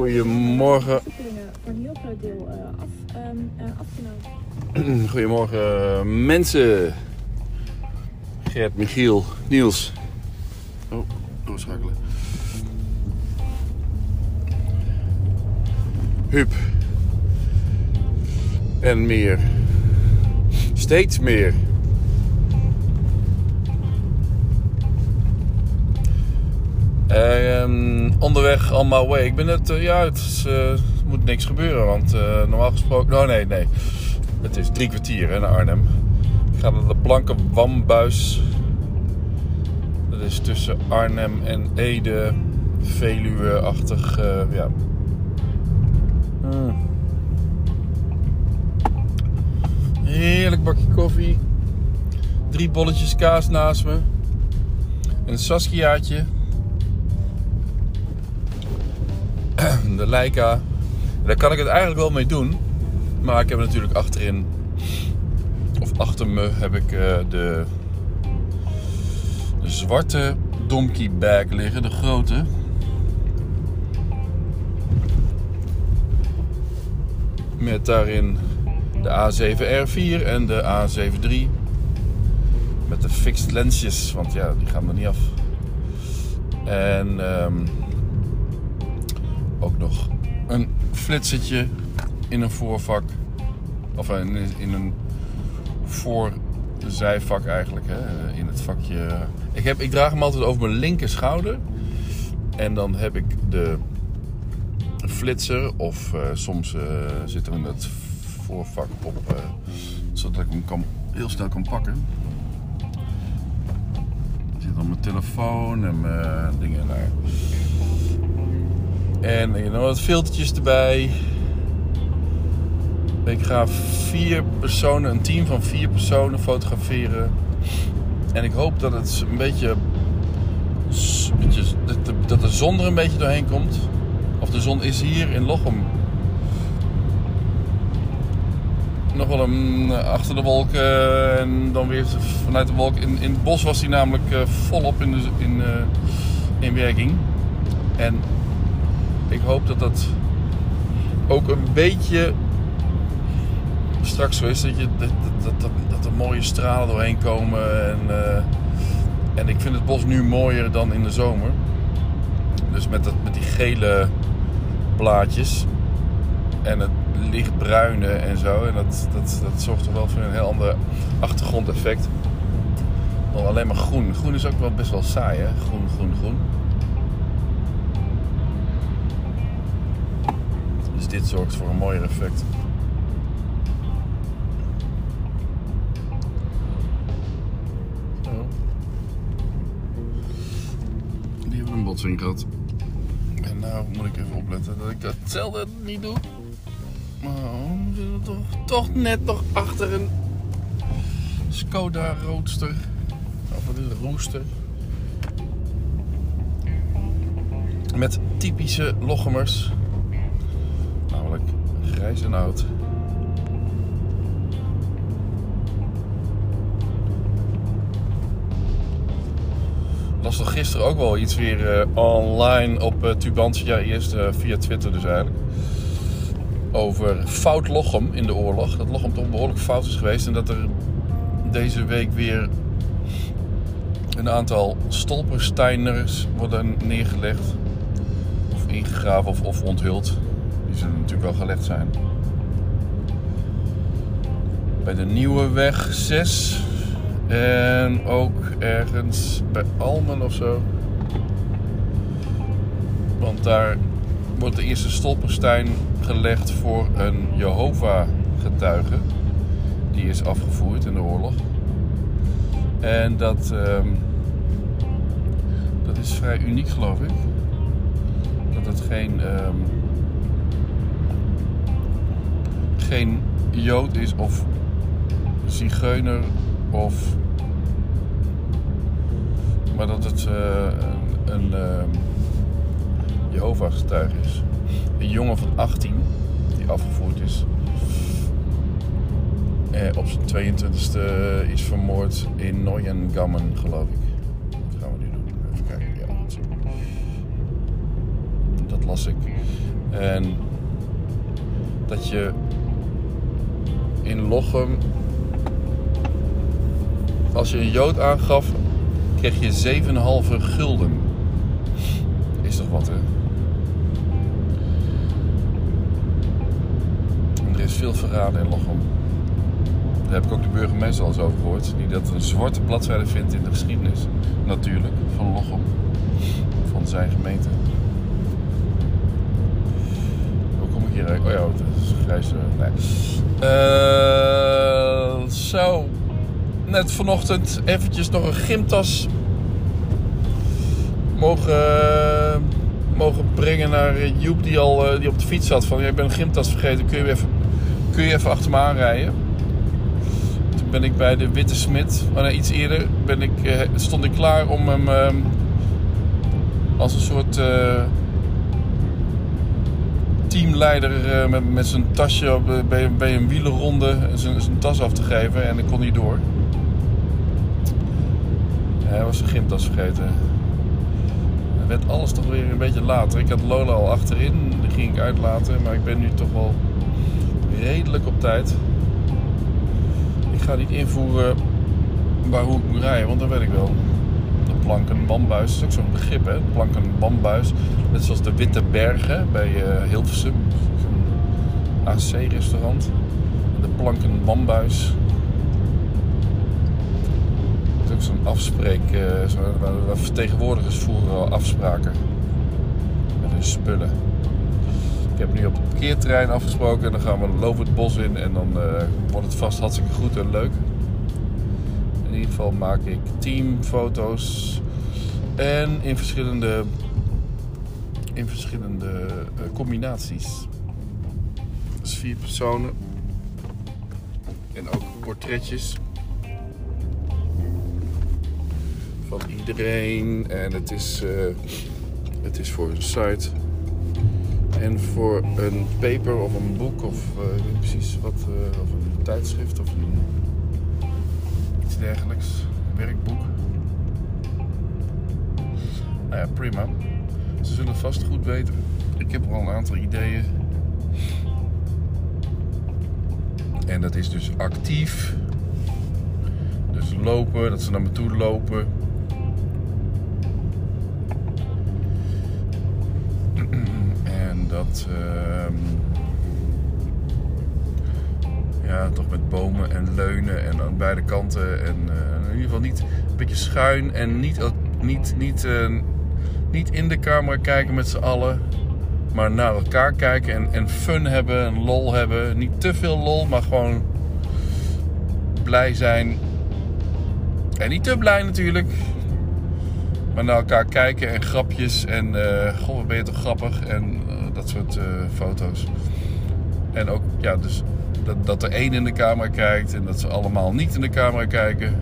Goedemorgen. Voor een heel groot deel eh, ehm, eh, afgenomen. Goedemorgen mensen. Gert, Michiel, Niels. Oh, doorschakelen. Huub. En meer. Steeds meer. Ehm, onderweg on my way. Ik ben het, eh, ja, het eh, moet niks gebeuren, want eh, normaal gesproken. Oh nee, nee. Het is drie kwartier naar Arnhem. Ik ga naar de Blanke Wambuis. Dat is tussen Arnhem en Ede, Veluwe-achtig. eh, ja. Mm. Heerlijk bakje koffie. Drie bolletjes kaas naast me. Een Saskiaatje. De Leica. Daar kan ik het eigenlijk wel mee doen. Maar ik heb natuurlijk achterin, of achter me, heb ik eh, de, zwarte donkey bag liggen, de grote. Met daarin de A7R4 en de A73. Met de fixed lensjes, want ja, die gaan er niet af. En ehm, ook nog een flitsertje in een voorvak. Of in, in een voorzijvak eigenlijk. Hè? In het vakje. Ik, heb, ik draag hem altijd over mijn linker schouder. En dan heb ik de flitser. Of eh, soms eh, zit er in het voorvak op. eh, zodat ik hem kan, heel snel kan pakken. Zit dan mijn telefoon en mijn dingen naar. En je know, wat filtertjes erbij. Ik ga vier personen, een team van vier personen fotograferen. En ik hoop dat het een beetje, dat, de, zon er een beetje doorheen komt. Of de zon is hier in Lochem. Nog wel een achter de wolken en dan weer vanuit de wolk. In, in het bos was hij namelijk eh, volop in, de, in, eh, in werking. En ik hoop dat dat ook een beetje straks zo is. Dat, je, dat, dat, dat, dat er mooie stralen doorheen komen. En, uh, en ik vind het bos nu mooier dan in de zomer. Dus met, dat, met die gele blaadjes. En het lichtbruine en zo. En dat, dat, dat zorgt er wel voor een heel ander achtergrondeffect. Dan alleen maar groen. Groen is ook wel best wel saai hè. Groen, groen, groen. Dit zorgt voor een mooier effect. Die hebben een botsing gehad. En nou moet ik even opletten dat ik hetzelfde niet doe. Maar we zitten toch, toch net nog achter een Skoda Roadster. Of wat is het? Rooster. Met typische Lochemers. Namelijk grijs en oud. toch gisteren ook wel iets weer uh, online op uh, Tubantia. Eerst uh, via Twitter dus eigenlijk. Over fout Lochem in de oorlog. Dat Lochem toch behoorlijk fout is geweest. En dat er deze week weer een aantal stolpersteiners worden neergelegd. Of ingegraven of, of onthuld. Zullen natuurlijk wel gelegd zijn. Bij de Nieuwe Weg 6. En ook ergens bij Almen of zo. Want daar wordt de eerste stolperstein gelegd voor een Jehovah-getuige. Die is afgevoerd in de oorlog. En dat, um, dat is vrij uniek, geloof ik. Dat het geen, um, geen Jood is of Zigeuner of. Maar dat het uh, een, een uh, Jehovah's getuige is. Een jongen van 18 die afgevoerd is. Eh, op zijn 22e is vermoord in Neuengammen, geloof ik. Wat gaan we nu doen? Even kijken. Ja. Dat Dat las ik. En dat je in Lochem, als je een Jood aangaf, kreeg je 7,5 gulden. Is toch wat, hè? Er is veel verraden in Lochem. Daar heb ik ook de burgemeester al eens over gehoord. Die dat een zwarte bladzijde vindt in de geschiedenis. Natuurlijk, van Lochem. Van zijn gemeente. Hoe kom ik hier eigenlijk? Oh ja, eh, zo. Net vanochtend eventjes nog een gymtas mogen, mogen brengen naar Joep die al eh, die op de fiets zat. Van, ik ben een gymtas vergeten, kun je even, kun je even achter me aanrijden? Toen ben ik bij de Witte Smit, maar nee, iets eerder, ben ik, eh, stond ik klaar om hem ehm, als een soort teamleider eh, met, met zijn tasje op, eh, bij, een wielerronde zijn, zijn tas af te geven en ik kon niet door. Hij was zijn gymtas vergeten. Het werd alles toch weer een beetje later. Ik had Lola al achterin, die ging ik uitlaten, maar ik ben nu toch wel redelijk op tijd. Ik ga niet invoeren waar hoe ik moet rijden, want dat weet ik wel. Planken bambuis is ook zo'n begrip, hè? Planken bambuis. Net zoals de Witte Bergen bij eh, Hilversum. AC-restaurant. De planken bambuis. Dat is ook zo'n afspreek, eh, vertegenwoordigers voeren afspraken. Met hun spullen. Ik heb nu op het parkeerterrein afgesproken en dan gaan we lopen het bos in en dan eh, wordt het vast hartstikke goed en leuk. Geval maak ik teamfoto's. En in verschillende, in verschillende eh, combinaties. Dus vier personen. En ook portretjes. Van iedereen. En het is, eh, het is voor een site. En voor een paper of een boek of eh, precies wat, of een tijdschrift of een, dergelijks, werkboek. Nou ja, prima. Ze zullen vast goed weten. Ik heb al een aantal ideeën. En dat is dus actief. Dus lopen, dat ze naar me toe lopen. En dat. ehm, ja, toch met bomen en leunen en aan beide kanten. En eh, in ieder geval niet een beetje schuin en niet, niet, niet, eh, niet in de camera kijken met z'n allen. Maar naar elkaar kijken en, en fun hebben en lol hebben. Niet te veel lol, maar gewoon blij zijn. En niet te blij natuurlijk. Maar naar elkaar kijken en grapjes. En eh goh, wat ben je toch grappig. En dat soort foto's. En ook, ja, dus dat, dat er één in de camera kijkt. En dat ze allemaal niet in de camera kijken.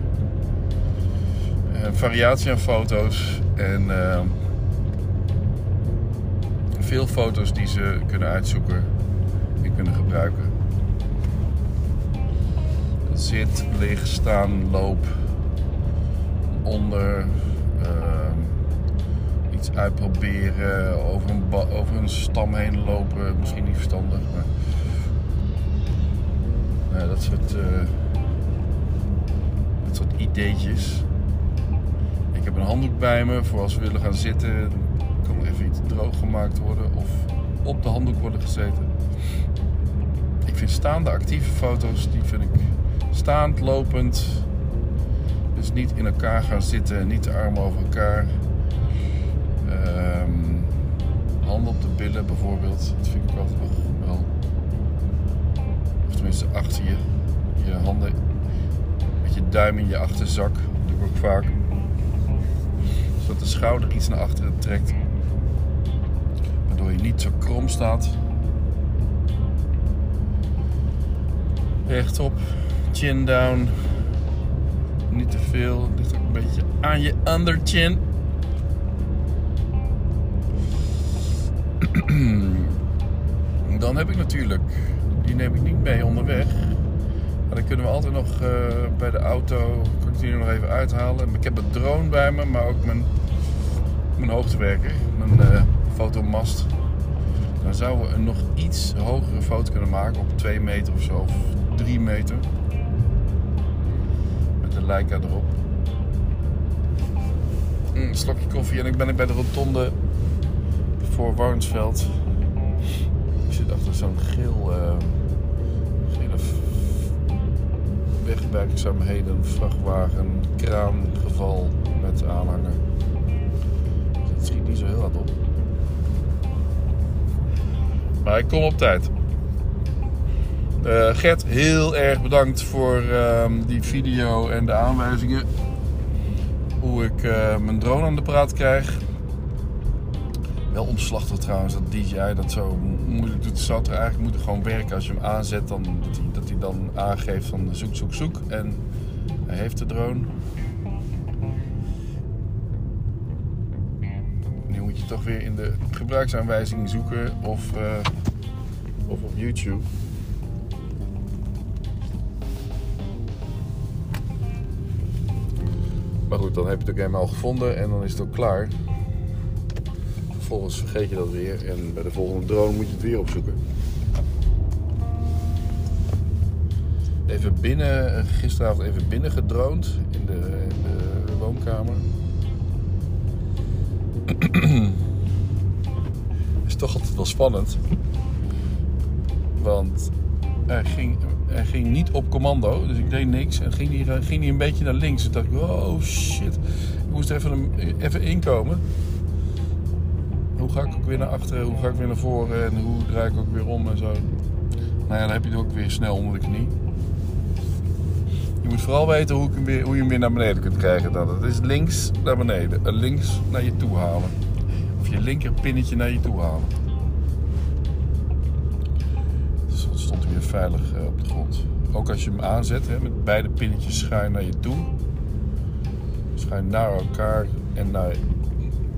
Een variatie aan foto's. En eh, veel foto's die ze kunnen uitzoeken en kunnen gebruiken. Zit, lig, staan, loop, onder, ehm, iets uitproberen, over een, over een stam heen lopen, misschien niet verstandig, maar dat soort, eh, dat soort ideetjes. Ik heb een handdoek bij me voor als we willen gaan zitten. Kan er even iets droog gemaakt worden of op de handdoek worden gezeten. Ik vind staande actieve foto's, die vind ik staand, lopend. Dus niet in elkaar gaan zitten, niet de armen over elkaar. Ehm, handen op de billen bijvoorbeeld, dat vind ik altijd wel, wel. Tenminste achter je, je handen, met je duim in je achterzak. Doe ik ook vaak. Zodat de schouder iets naar achteren trekt. Waardoor je niet zo krom staat. Rechtop, chin down. Niet te veel, ligt ook een beetje aan je underchin. Dan heb ik natuurlijk, die neem ik niet mee onderweg. Dan kunnen we altijd nog eh, bij de auto, kan ik die nog even uithalen. Ik heb een drone bij me, maar ook mijn, mijn hoogtewerker, mijn eh, fotomast. Dan zouden we een nog iets hogere foto kunnen maken op 2 meter of zo, of 3 meter. Met een Leica erop. Mm, Een slokje koffie en ik ben ik bij de rotonde voor Warnsveld. Ik zit achter zo'n geel, eh wegwerkzaamheden, vrachtwagen, kraangeval met aanhanger. Het schiet niet zo heel hard op. Maar ik kom op tijd. Eh, Gert, heel erg bedankt voor ehm, die video en de aanwijzingen. Hoe ik eh, mijn drone aan de praat krijg. Wel omslachtig trouwens, dat DJI dat zo moeilijk doet. Zou er eigenlijk moeten gewoon werken als je hem aanzet. Dan, dat, hij, dat hij dan aangeeft van zoek, zoek, zoek. En hij heeft de drone. Nu moet je toch weer in de gebruiksaanwijzing zoeken of, eh, of op YouTube. Maar goed, dan heb je het ook eenmaal gevonden en dan is het ook klaar. Vervolgens vergeet je dat weer en bij de volgende drone moet je het weer opzoeken. Even binnen, gisteravond even binnen gedroond in de, in de woonkamer. is toch altijd wel spannend. Want hij ging, ging niet op commando, dus ik deed niks. En ging hij, ging een beetje naar links. Toen dacht ik, oh shit. Ik moest een- even inkomen. Hoe ga ik ook weer naar achteren, hoe ga ik weer naar voren en hoe draai ik ook weer om en zo. Nou ja, dan heb je het ook weer snel onder de knie. Je moet vooral weten hoe, weer, hoe je hem weer naar beneden kunt krijgen. Dan. Dat is links naar beneden, en links naar je toe halen. Of je linker pinnetje naar je toe halen. Dus dan stond weer veilig eh, op de grond. Ook als je hem aanzet, hè, met beide pinnetjes schuin naar je toe. Schuin naar elkaar en naar,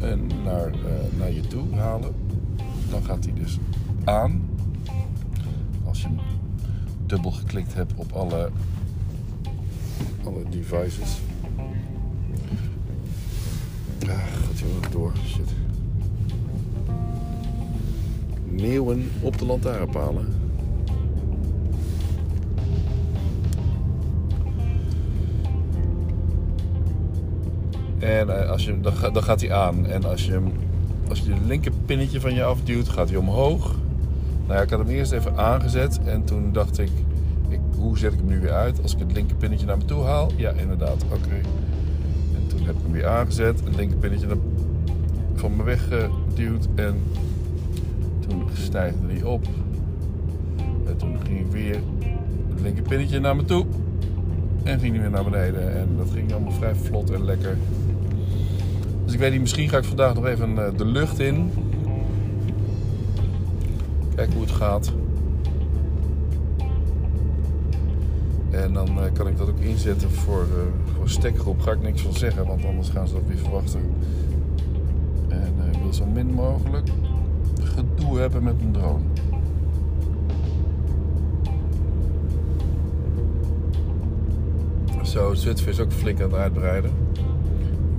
en naar, eh, naar je toe halen. Dan gaat hij dus aan. Als je dubbel geklikt hebt op alle, alle devices. Ah, gaat hij nog door. Shit. Meeuwen op de lantaarnpalen. En eh, als je, dan, dan gaat hij aan. En als je, als je de linker pinnetje van je afduwt, gaat hij omhoog. Nou ja, ik had hem eerst even aangezet. En toen dacht ik, ik hoe zet ik hem nu weer uit? Als ik het linker pinnetje naar me toe haal? Ja, inderdaad. Oké. En toen heb ik hem weer aangezet. Het linker pinnetje van me weggeduwd. En toen stijgde hij op. En toen ging ik weer het linker pinnetje naar me toe. En ging hij weer naar beneden. En dat ging allemaal vrij vlot en lekker. Dus ik weet niet, misschien ga ik vandaag nog even eh, de lucht in. Kijken hoe het gaat. En dan eh, kan ik dat ook inzetten voor, eh voor stekgroep. Ga ik niks van zeggen, want anders gaan ze dat weer verwachten. En ik wil zo min mogelijk gedoe hebben met een drone. Zo, Zutphen is ook flink aan het uitbreiden.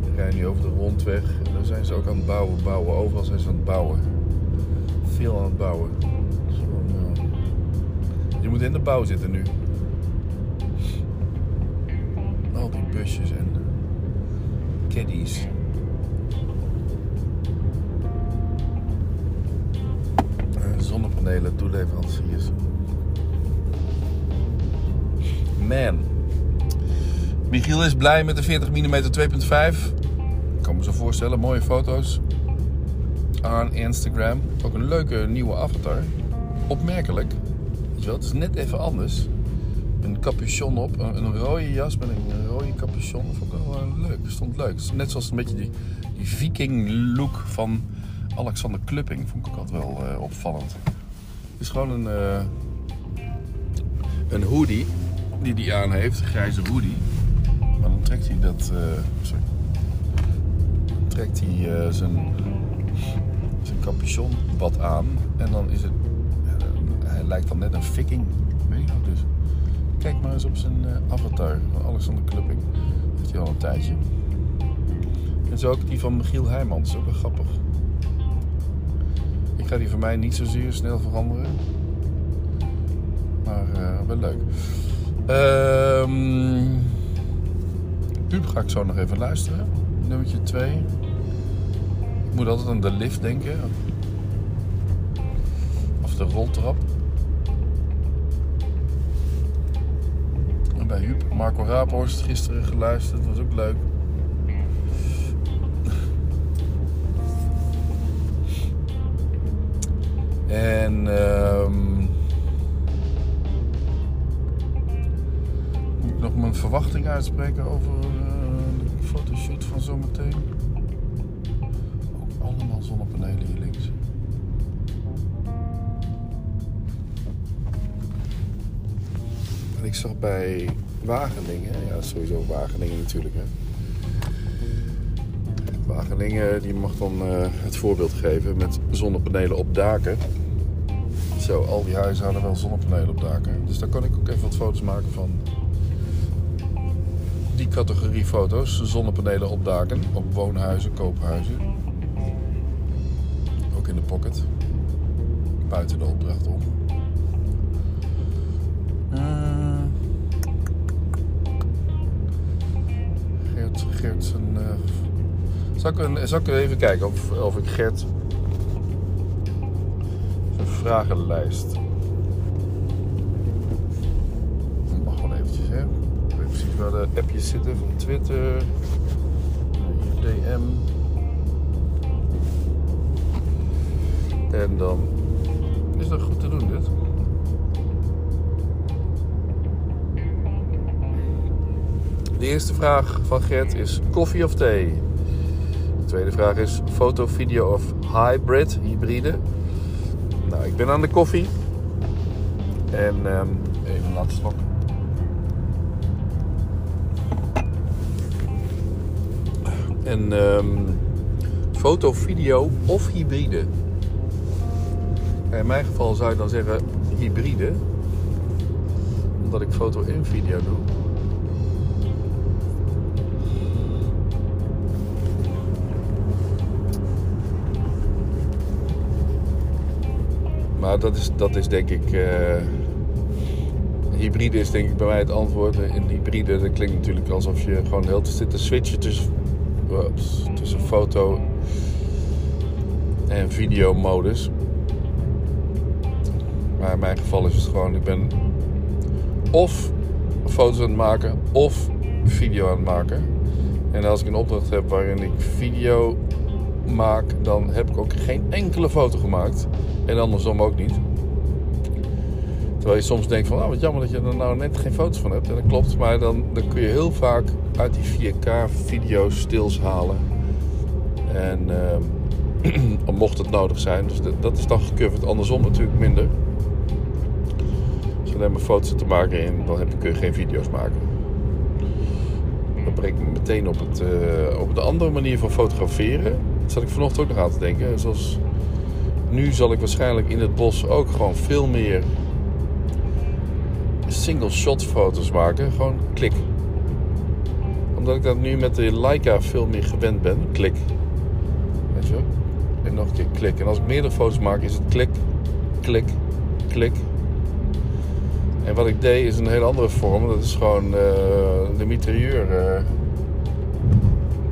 We rijden nu over de rondweg en daar zijn ze ook aan het bouwen, bouwen. Overal zijn ze aan het bouwen. Veel aan het bouwen. Dus ja. Je moet in de bouw zitten nu. Al die busjes en caddies. Eh, Zonnepanelen, toeleveranciers. Man. Michiel is blij met de 40 mm 2.5. Ik kan me zo voorstellen, mooie foto's. Aan Instagram. Ook een leuke nieuwe avatar. Opmerkelijk. Weet je wel, het is net even anders. Een capuchon op, een, rode jas met een rode capuchon. Vond ik wel eh, leuk. Stond leuk. Net zoals een beetje die, die viking look van Alexander Klupping. Vond ik ook altijd wel eh, opvallend. Het is gewoon een, eh, een hoodie die hij aan heeft. Een grijze hoodie. Trekt hij dat. eh, sorry. Trekt hij eh, zijn, zijn capuchonbad aan. En dan is het. ja, hij lijkt dan net een viking. Weet je nog dus. Kijk maar eens op zijn eh, avatar. Alexander Klupping. Dat heeft hij al een tijdje. En zo ook die van Michiel Heijmans. Ook wel grappig. Ik ga die van mij niet zozeer snel veranderen. Maar eh, wel leuk. Ehm Puub ga ik zo nog even luisteren. Nummertje 2. Ik moet altijd aan de lift denken. Of de roltrap. En bij Huub, Marco Raaphorst gisteren geluisterd. Dat was ook leuk. En ehm moet ik nog mijn verwachting uitspreken over van zometeen. Ook allemaal zonnepanelen hier links. En ik zag bij Wageningen, ja sowieso Wageningen natuurlijk hè. Wageningen die mag dan eh, het voorbeeld geven met zonnepanelen op daken. Zo, al die huizen hadden wel zonnepanelen op daken. Dus daar kan ik ook even wat foto's maken van categorie foto's. Zonnepanelen op daken, op woonhuizen, koophuizen. Ook in de pocket. Buiten de opdracht om. Eh, Geert, Geert zijn... eh, zal, ik, een- zal ik even kijken of, of ik Gert zijn vragenlijst. Waar de appjes zitten van Twitter, DM. En dan is dat goed te doen, dit. De eerste vraag van Gert is koffie of thee? De tweede vraag is foto, video of hybrid, hybride. Nou, ik ben aan de koffie. En ehm, even een laatste En ehm, foto, video of hybride. In mijn geval zou ik dan zeggen hybride. Omdat ik foto en video doe. Maar dat is, dat is denk ik. eh, hybride is denk ik bij mij het antwoord. In hybride, dat klinkt natuurlijk alsof je gewoon de hele te switchen tussen, tussen foto en videomodus. Maar in mijn geval is het gewoon, ik ben of foto's aan het maken of video aan het maken. En als ik een opdracht heb waarin ik video maak, dan heb ik ook geen enkele foto gemaakt. En andersom ook niet. Terwijl je soms denkt van, ah, wat jammer dat je er nou net geen foto's van hebt. En dat klopt, maar dan, dan kun je heel vaak uit die 4K video's stils halen. En ehm, mocht het nodig zijn, dus dat, is dan gecoverd. Andersom natuurlijk minder. Als je alleen maar foto's te maken en dan heb je, kun je geen video's maken. Dat brengt me meteen op, het, eh, op de andere manier van fotograferen. Dat zat ik vanochtend ook nog aan te denken. Zoals nu zal ik waarschijnlijk in het bos ook gewoon veel meer single shot foto's maken. Gewoon klik. Omdat ik dat nu met de Leica veel meer gewend ben. Klik. Weet je? En nog een keer klik. En als ik meerdere foto's maak is het klik, klik, klik. En wat ik deed is een hele andere vorm. Dat is gewoon eh, de mitrailleur.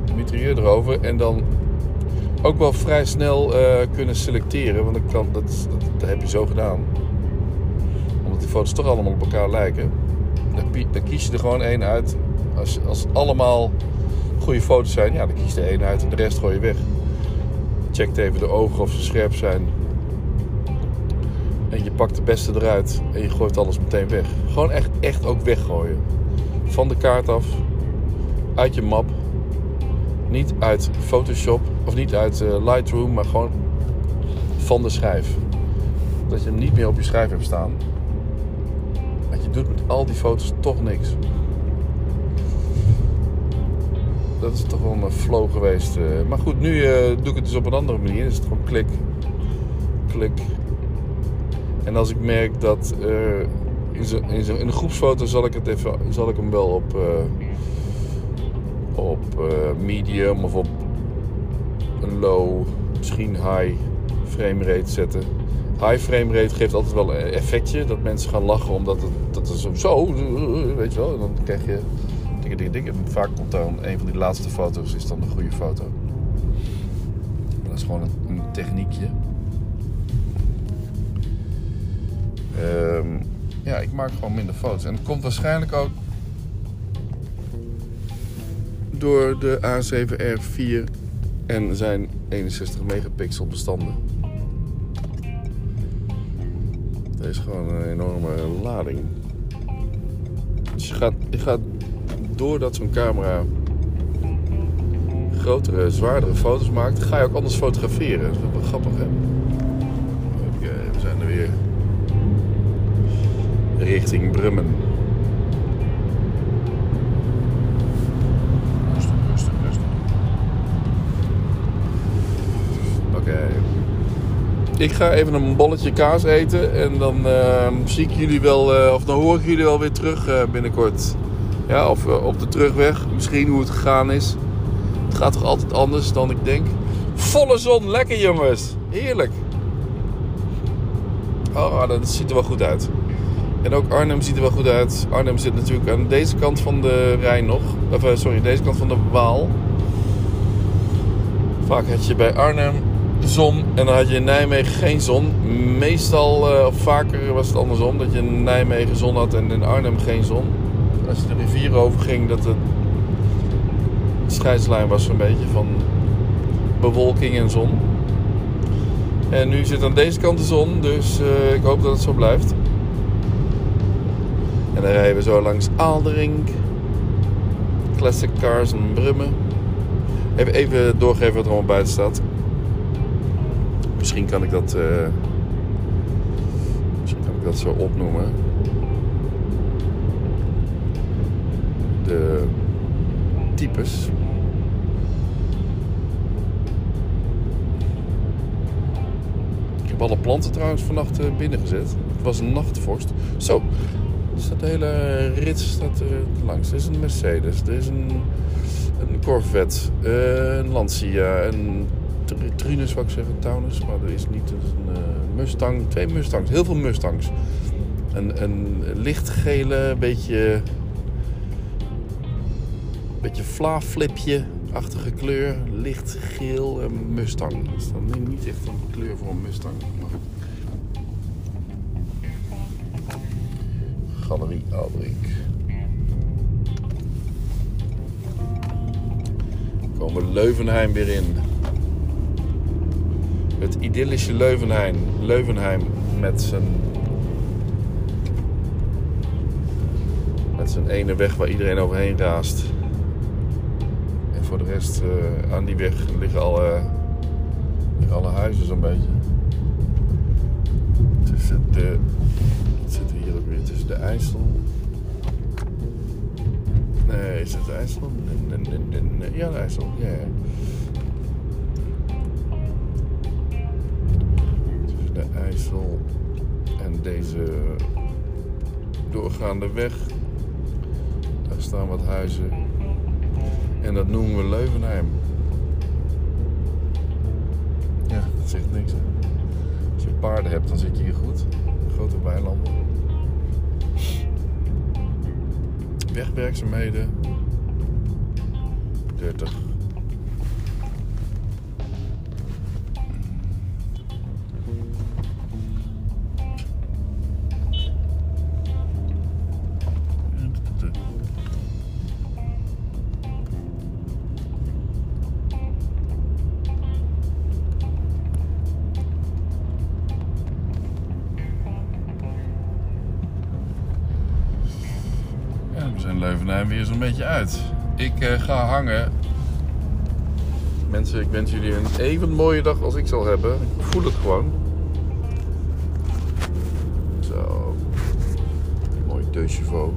de mitrailleur erover. En dan ook wel vrij snel eh, kunnen selecteren. Want kan, dat, dat heb je zo gedaan. Foto's toch allemaal op elkaar lijken. Dan kies je er gewoon één uit. Als, als het allemaal goede foto's zijn, ja, dan kies je er één uit en de rest gooi je weg. Checkt even de ogen of ze scherp zijn. En je pakt de beste eruit en je gooit alles meteen weg. Gewoon echt, echt ook weggooien. Van de kaart af. Uit je map. Niet uit Photoshop of niet uit eh, Lightroom, maar gewoon van de schijf. Dat je hem niet meer op je schijf hebt staan. Doet met al die foto's toch niks. Dat is toch wel een flow geweest. eh. Maar goed, nu eh, doe ik het dus op een andere manier. Is het gewoon klik, klik. En als ik merk dat in, in, zo, in een groepsfoto zal ik, het even, zal ik hem wel op, eh, op medium of op een low, misschien high framerate zetten. High framerate geeft altijd wel een effectje. Dat mensen gaan lachen omdat het, dat is zo, weet je wel. En dan krijg je dikke, dikke, dikke. En vaak komt dan een van die laatste foto's is dan de goede foto. Dat is gewoon een, techniekje. Ehm, ja, ik maak gewoon minder foto's. En het komt waarschijnlijk ook door de A7R4 en zijn 61 megapixel bestanden. Is gewoon een enorme lading. Dus je gaat, je gaat doordat zo'n camera grotere, zwaardere foto's maakt, ga je ook anders fotograferen. Dat is wel grappig, hè? We zijn er weer. Richting Brummen. Rustig, rustig, rustig. Oké. Ik ga even een bolletje kaas eten en dan eh, zie ik jullie wel, eh, of dan hoor ik jullie wel weer terug eh, binnenkort. Ja, of eh, op de terugweg, misschien hoe het gegaan is. Het gaat toch altijd anders dan ik denk. Volle zon, lekker jongens. Heerlijk. Oh, dat ziet er wel goed uit. En ook Arnhem ziet er wel goed uit. Arnhem zit natuurlijk aan deze kant van de Rijn nog. Of, sorry, deze kant van de Waal. Vaak had je bij Arnhem zon en dan had je in Nijmegen geen zon. Meestal, eh, of vaker was het andersom, dat je in Nijmegen zon had en in Arnhem geen zon. Als je de rivier over ging, dat het scheidslijn was zo'n beetje van bewolking en zon. En nu zit aan deze kant de zon, dus eh, ik hoop dat het zo blijft. En dan rijden we zo langs Aalderink. Classic Cars en Brummen. Even doorgeven wat er allemaal buiten staat. Misschien kan ik dat, eh, misschien kan ik dat zo opnoemen. De types. Ik heb alle planten trouwens vannacht eh, binnen gezet. Het was een nachtvorst. Zo, er staat de hele rits staat er langs. Er is een Mercedes, er is een, een Corvette, eh, een Lancia, een Trinus, wou ik zeggen, Taunus, maar dat is niet. Een eh, Mustang, twee Mustangs, heel veel Mustangs. Een, een lichtgele, beetje, beetje fla-flipje-achtige kleur, lichtgeel en Mustang. Dat is dan niet- echt een kleur voor een Mustang, maar. Galerie Aalbrink. Komen Leuvenheim weer in. Het idyllische Leuvenheim. Leuvenheim met zijn... Met zijn ene weg waar iedereen overheen raast. En voor de rest eh, aan die weg liggen alle, liggen alle huizen zo'n beetje. Tussen de wat zit er hier ook weer? Tussen de IJssel. Nee, is het IJssel? Nee, nee, nee, nee. Ja, de IJssel. Ja. En deze doorgaande weg. Daar staan wat huizen. En dat noemen we Leuvenheim. Ja, dat zegt niks. Als je paarden hebt, dan zit je hier goed. Grote weilanden. Wegwerkzaamheden. 30. Zijn weer zo'n beetje uit. Ik eh, ga hangen. Mensen, ik wens jullie een even mooie dag als ik zal hebben. Ik voel het gewoon. Zo. Mooi chevaux.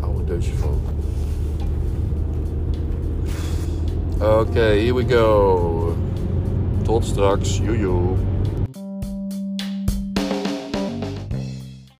Oude chevaux. Oké, here we go. Tot straks. Joejoe.